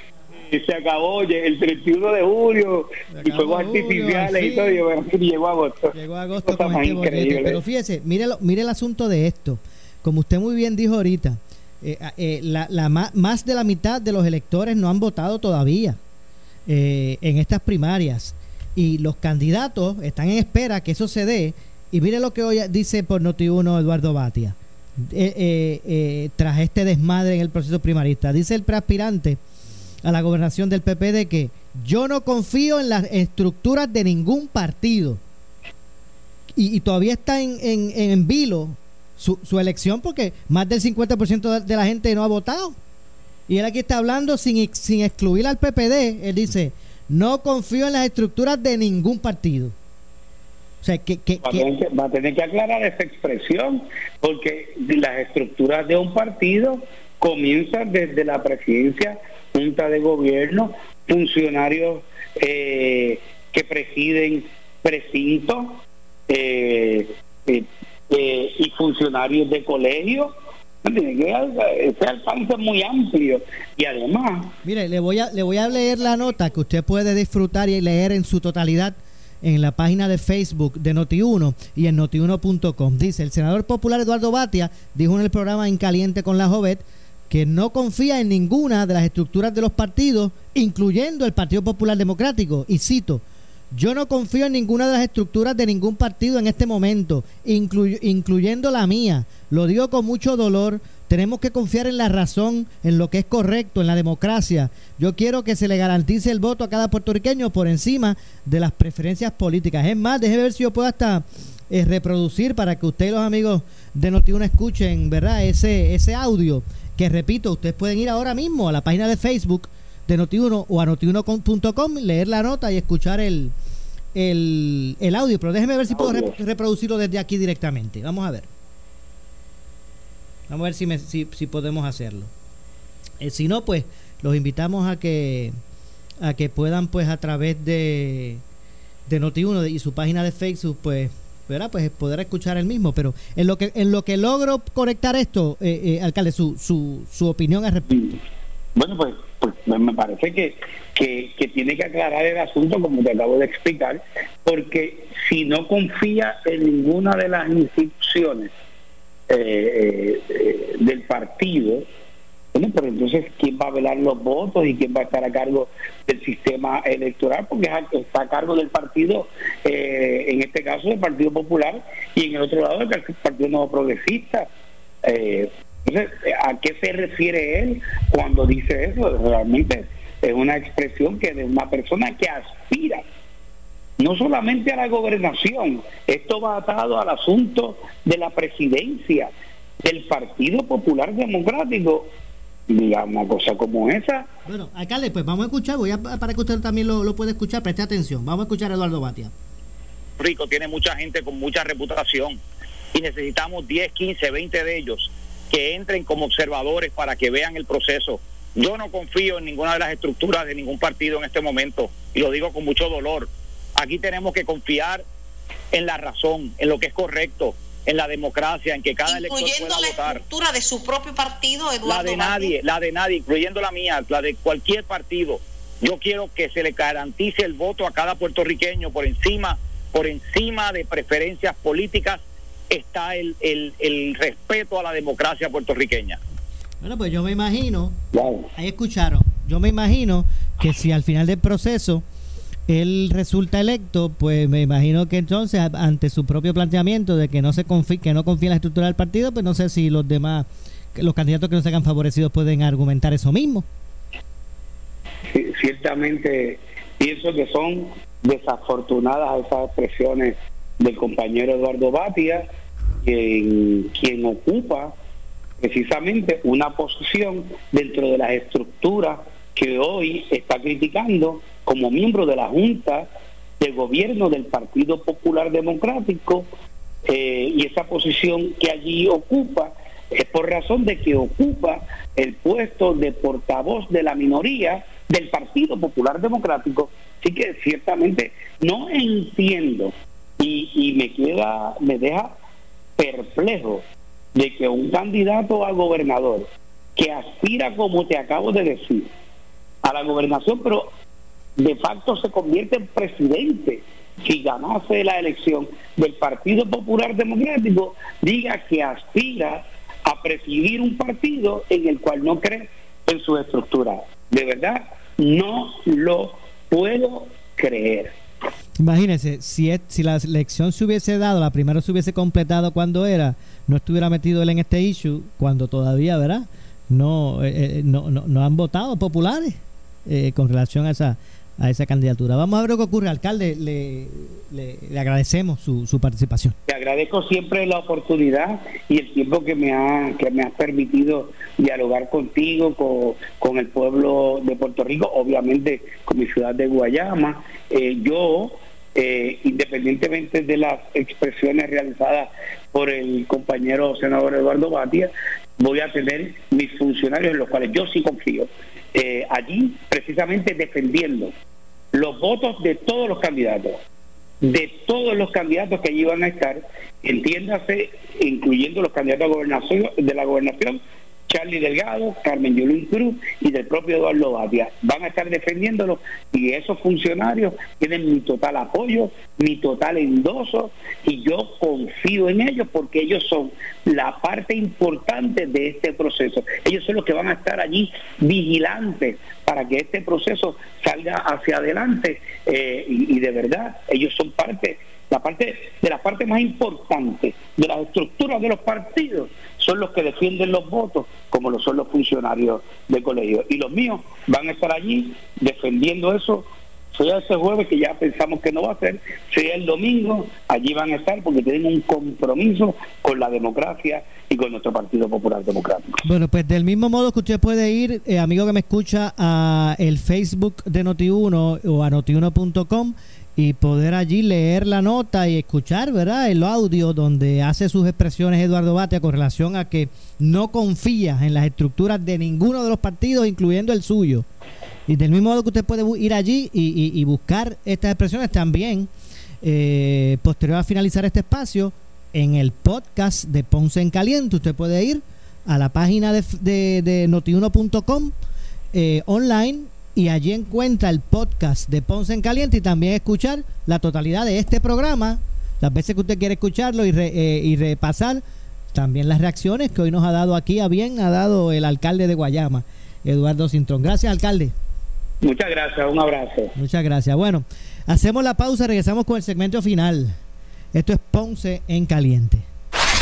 Se acabó el 31 de julio y fuegos artificiales y todo. Y, llegó agosto. Llegó agosto con este. Pero fíjese, mire, mire el asunto de esto. Como usted muy bien dijo ahorita, eh, eh, la, la, más de la mitad de los electores no han votado todavía eh, en estas primarias y los candidatos están en espera que eso se dé. Y mire lo que hoy dice por Noti1 Eduardo Batia, tras este desmadre en el proceso primarista. Dice el preaspirante a la gobernación del PP de que yo no confío en las estructuras de ningún partido. Y, todavía está en, en, en vilo su, su elección porque más del 50% de la gente no ha votado. Y él aquí está hablando sin, sin excluir al PPD. Él dice, no confío en las estructuras de ningún partido. O sea, que, que, va, a tener que, aclarar esa expresión, porque las estructuras de un partido comienzan desde la presidencia, junta de gobierno, funcionarios eh, que presiden precintos, eh, eh, eh, y funcionarios de colegio. Ese alcance es muy amplio y además... Mire, le voy, a, le voy a leer la nota que usted puede disfrutar y leer en su totalidad en la página de Facebook de Noti1 y en notiuno.com. Dice, el senador popular Eduardo Batia dijo en el programa En Caliente con la Jovet que no confía en ninguna de las estructuras de los partidos, incluyendo el Partido Popular Democrático. Y cito, yo no confío en ninguna de las estructuras de ningún partido en este momento, incluyendo la mía. Lo digo con mucho dolor. Tenemos que confiar en la razón, en lo que es correcto, en la democracia. Yo quiero que se le garantice el voto a cada puertorriqueño por encima de las preferencias políticas. Es más, déjeme ver si yo puedo hasta eh, reproducir para que usted y los amigos de Notiuno escuchen, ¿verdad? Ese audio que repito, ustedes pueden ir ahora mismo a la página de Facebook de Notiuno o a notiuno.com, leer la nota y escuchar el, el, el audio. Pero déjeme ver si puedo reproducirlo desde aquí directamente. Vamos a ver. Vamos a ver si, me, si, si podemos hacerlo. Eh, si no, pues los invitamos a que a que puedan pues a través de de Noti1 y su página de Facebook pues ¿verdad? pues poder escuchar el mismo. Pero en lo que en lo que logro conectar esto eh, eh, alcalde su, su, su opinión al respecto. Bueno pues, pues me parece que, que, que tiene que aclarar el asunto como te acabo de explicar porque si no confía en ninguna de las instituciones eh, eh, del partido, bueno, pero entonces, ¿quién va a velar los votos y quién va a estar a cargo del sistema electoral? Porque está a cargo del partido, eh, en este caso del Partido Popular, y en el otro lado del Partido Nuevo Progresista. entonces, ¿a qué se refiere él cuando dice eso? Realmente es una expresión que de una persona que aspira no solamente a la gobernación, esto va atado al asunto de la presidencia del Partido Popular Democrático. Digamos, una cosa como esa. Bueno, alcalde, pues vamos a escuchar, voy a, para que usted también lo, lo pueda escuchar, preste atención. Vamos a escuchar a Eduardo Batia. Rico tiene mucha gente con mucha reputación y necesitamos 10, 15, 20 de ellos que entren como observadores para que vean el proceso. Yo no confío en ninguna de las estructuras de ningún partido en este momento y lo digo con mucho dolor Aquí tenemos que confiar en la razón, en lo que es correcto, en la democracia, en que cada elector pueda la votar. estructura de su propio partido, Eduardo. La de nadie, la de nadie, incluyendo la mía, la de cualquier partido. Yo quiero que se le garantice el voto a cada puertorriqueño por encima, por encima de preferencias políticas está el, el, el respeto a la democracia puertorriqueña. Bueno, pues yo me imagino, ahí escucharon, yo me imagino que si al final del proceso él resulta electo, pues me imagino que entonces ante su propio planteamiento de que no se confía, que no confía en la estructura del partido, pues no sé si los demás, los candidatos que no se favorecidos pueden argumentar eso mismo. ciertamente pienso que son desafortunadas esas expresiones del compañero Eduardo Batia, quien, quien ocupa precisamente una posición dentro de las estructuras que hoy está criticando como miembro de la Junta de Gobierno del Partido Popular Democrático eh, y esa posición que allí ocupa es por razón de que ocupa el puesto de portavoz de la minoría del Partido Popular Democrático. Así que ciertamente no entiendo y, y me queda, me deja perplejo de que un candidato a gobernador que aspira, como te acabo de decir, a la gobernación, pero de facto se convierte en presidente si ganase la elección del Partido Popular Democrático, diga que aspira a presidir un partido en el cual no cree en su estructura. De verdad, no lo puedo creer. Imagínese, si, si la elección se hubiese dado, la primera se hubiese completado cuando era, no estuviera metido él en este issue, cuando todavía, ¿verdad? No, eh, eh, no, no, no han votado populares eh, con relación a esa a esa candidatura. Vamos a ver lo que ocurre, alcalde. Le, le, agradecemos su, su, participación. Te agradezco siempre la oportunidad y el tiempo que me ha que me has permitido dialogar contigo, con, con el pueblo de Puerto Rico, obviamente con mi ciudad de Guayama. Eh, yo, eh, independientemente de las expresiones realizadas por el compañero senador Eduardo Batia, voy a tener mis funcionarios en los cuales yo sí confío eh, allí precisamente defendiendo los votos de todos los candidatos, de todos los candidatos que allí van a estar, entiéndase, incluyendo los candidatos de la gobernación, Charlie Delgado, Carmen Yulín Cruz y del propio Eduardo Batia. Van a estar defendiéndolo y esos funcionarios tienen mi total apoyo, mi total endoso y yo confío en ellos porque ellos son la parte importante de este proceso. Ellos son los que van a estar allí vigilantes para que este proceso salga hacia adelante eh, y, y de verdad ellos son parte la parte de la parte más importante de las estructuras de los partidos son los que defienden los votos como lo son los funcionarios de colegio y los míos van a estar allí defendiendo eso sea ese jueves que ya pensamos que no va a ser, sea el domingo, allí van a estar porque tienen un compromiso con la democracia y con nuestro Partido Popular Democrático. Bueno, pues del mismo modo que usted puede ir, eh, amigo que me escucha, a el Facebook de Noti1 o a notiuno.com y poder allí leer la nota y escuchar, ¿verdad? El audio donde hace sus expresiones Eduardo Batia con relación a que no confía en las estructuras de ninguno de los partidos, incluyendo el suyo. Y del mismo modo que usted puede ir allí y, buscar estas expresiones también, eh, posterior a finalizar este espacio, en el podcast de Ponce en Caliente, usted puede ir a la página de, de, notiuno.com eh, online y allí encuentra el podcast de Ponce en Caliente y también escuchar la totalidad de este programa, las veces que usted quiere escucharlo y, eh, y repasar también las reacciones que hoy nos ha dado aquí a bien, ha dado el alcalde de Guayama, Eduardo Cintrón. Gracias, alcalde. Muchas gracias, un abrazo. Muchas gracias. Bueno, hacemos la pausa, regresamos con el segmento final. Esto es Ponce en Caliente.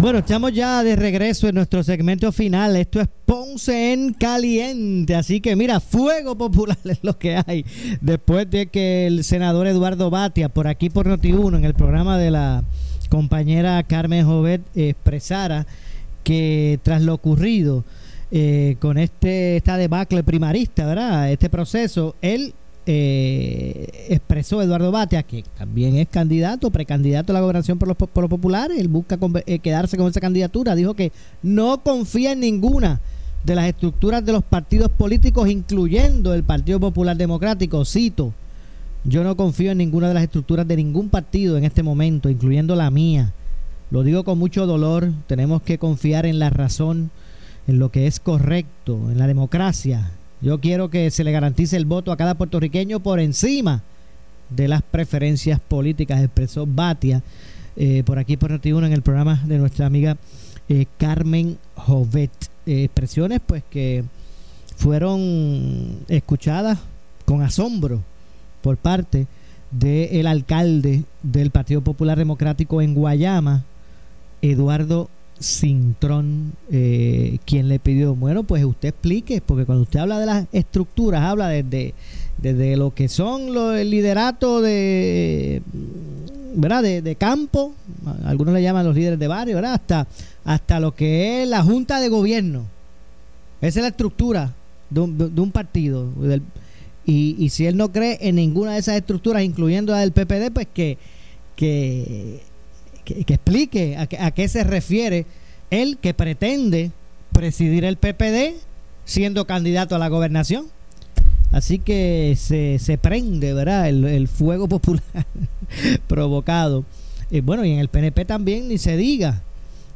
Bueno, estamos ya de regreso en nuestro segmento final. Esto es Ponce en caliente. Así que mira, fuego popular es lo que hay. Después de que el senador Eduardo Batia, por aquí por Noti1, en el programa de la compañera Carmen Jovet, expresara que tras lo ocurrido eh, con este esta debacle primarista, ¿verdad? Este proceso, él eh, expresó Eduardo Batia, que también es candidato, precandidato a la gobernación por los, por populares, él busca eh, quedarse con esa candidatura, dijo que no confía en ninguna de las estructuras de los partidos políticos, incluyendo el Partido Popular Democrático, cito, yo no confío en ninguna de las estructuras de ningún partido en este momento, incluyendo la mía. Lo digo con mucho dolor, tenemos que confiar en la razón, en lo que es correcto, en la democracia, yo quiero que se le garantice el voto a cada puertorriqueño por encima de las preferencias políticas, expresó Batia eh, por aquí por Noti1 en el programa de nuestra amiga eh, Carmen Jovet. Eh, expresiones pues que fueron escuchadas con asombro por parte del alcalde del Partido Popular Democrático en Guayama, Eduardo Cintrón, eh, quien le pidió, bueno, pues usted explique, porque cuando usted habla de las estructuras, habla desde, desde lo que son los, el liderato de, ¿verdad? De, campo, algunos le llaman los líderes de barrio, ¿verdad? Hasta, hasta lo que es la junta de gobierno. Esa es la estructura de un, de un partido. y, y si él no cree en ninguna de esas estructuras, incluyendo la del PPD, pues que, que que, explique a, a, qué se refiere él que pretende presidir el PPD siendo candidato a la gobernación. Así que se, se prende, ¿verdad? El, fuego popular provocado. Eh, bueno, y en el PNP también ni se diga.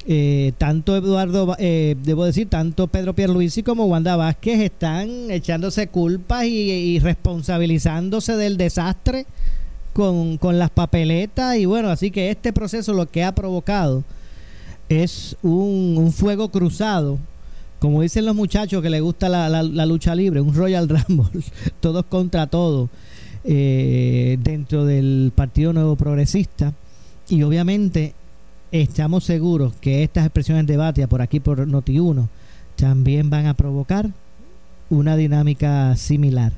Eh, tanto Eduardo, eh, debo decir, tanto Pedro Pierluisi como Wanda Vázquez están echándose culpas y responsabilizándose del desastre con, con las papeletas y bueno, así que este proceso lo que ha provocado es un, fuego cruzado, como dicen los muchachos que les gusta la, lucha libre, un Royal Rumble, todos contra todos, eh, dentro del Partido Nuevo Progresista. Y obviamente estamos seguros que estas expresiones de Batia por aquí por Noti1 también van a provocar una dinámica similar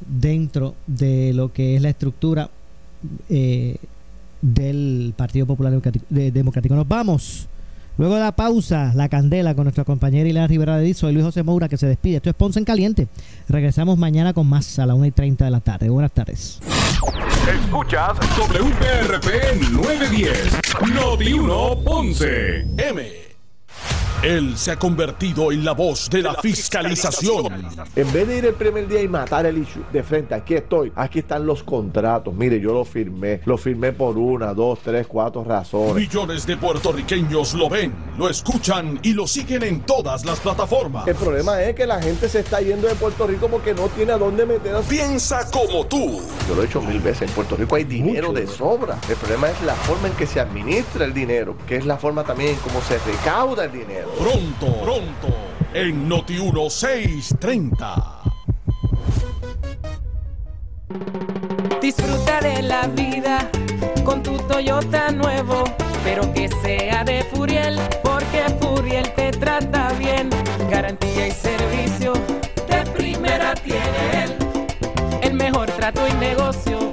dentro de lo que es la estructura eh, del Partido Popular Democrático. Nos vamos. Luego de la pausa, la candela con nuestra compañera Ileana Rivera de Dizo y Luis José Moura que se despide. Esto es Ponce en Caliente. Regresamos mañana con más a las 1 y 30 de la tarde. Buenas tardes. Escuchas WPRP 910, Noti 1 Ponce. M. Él se ha convertido en la voz de la fiscalización. En vez de ir el primer día y matar el issue de frente, aquí estoy, aquí están los contratos. Mire, yo lo firmé, lo firmé por una, dos, tres, cuatro razones. Millones de puertorriqueños lo ven, lo escuchan y lo siguen en todas las plataformas. El problema es que la gente se está yendo de Puerto Rico porque no tiene a dónde meter a Piensa como tú. Yo lo he hecho mil veces. En Puerto Rico hay dinero de sobra. El problema es la forma en que se administra el dinero, que es la forma también en cómo se recauda el dinero. Pronto, pronto, en Noti 1630. Disfruta de la vida con tu Toyota nuevo, pero que sea de Furiel, porque Furiel te trata bien. Garantía y servicio de primera tiene él. El mejor trato y negocio,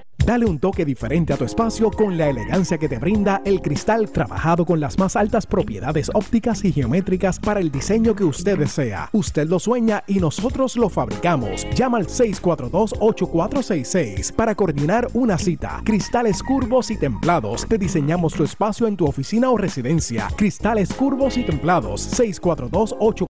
Dale un toque diferente a tu espacio con la elegancia que te brinda el cristal trabajado con las más altas propiedades ópticas y geométricas para el diseño que usted desea. Usted lo sueña y nosotros lo fabricamos. Llama al 642-8466 para coordinar una cita. Cristales curvos y templados. Te diseñamos tu espacio en tu oficina o residencia. Cristales curvos y templados. 642 8466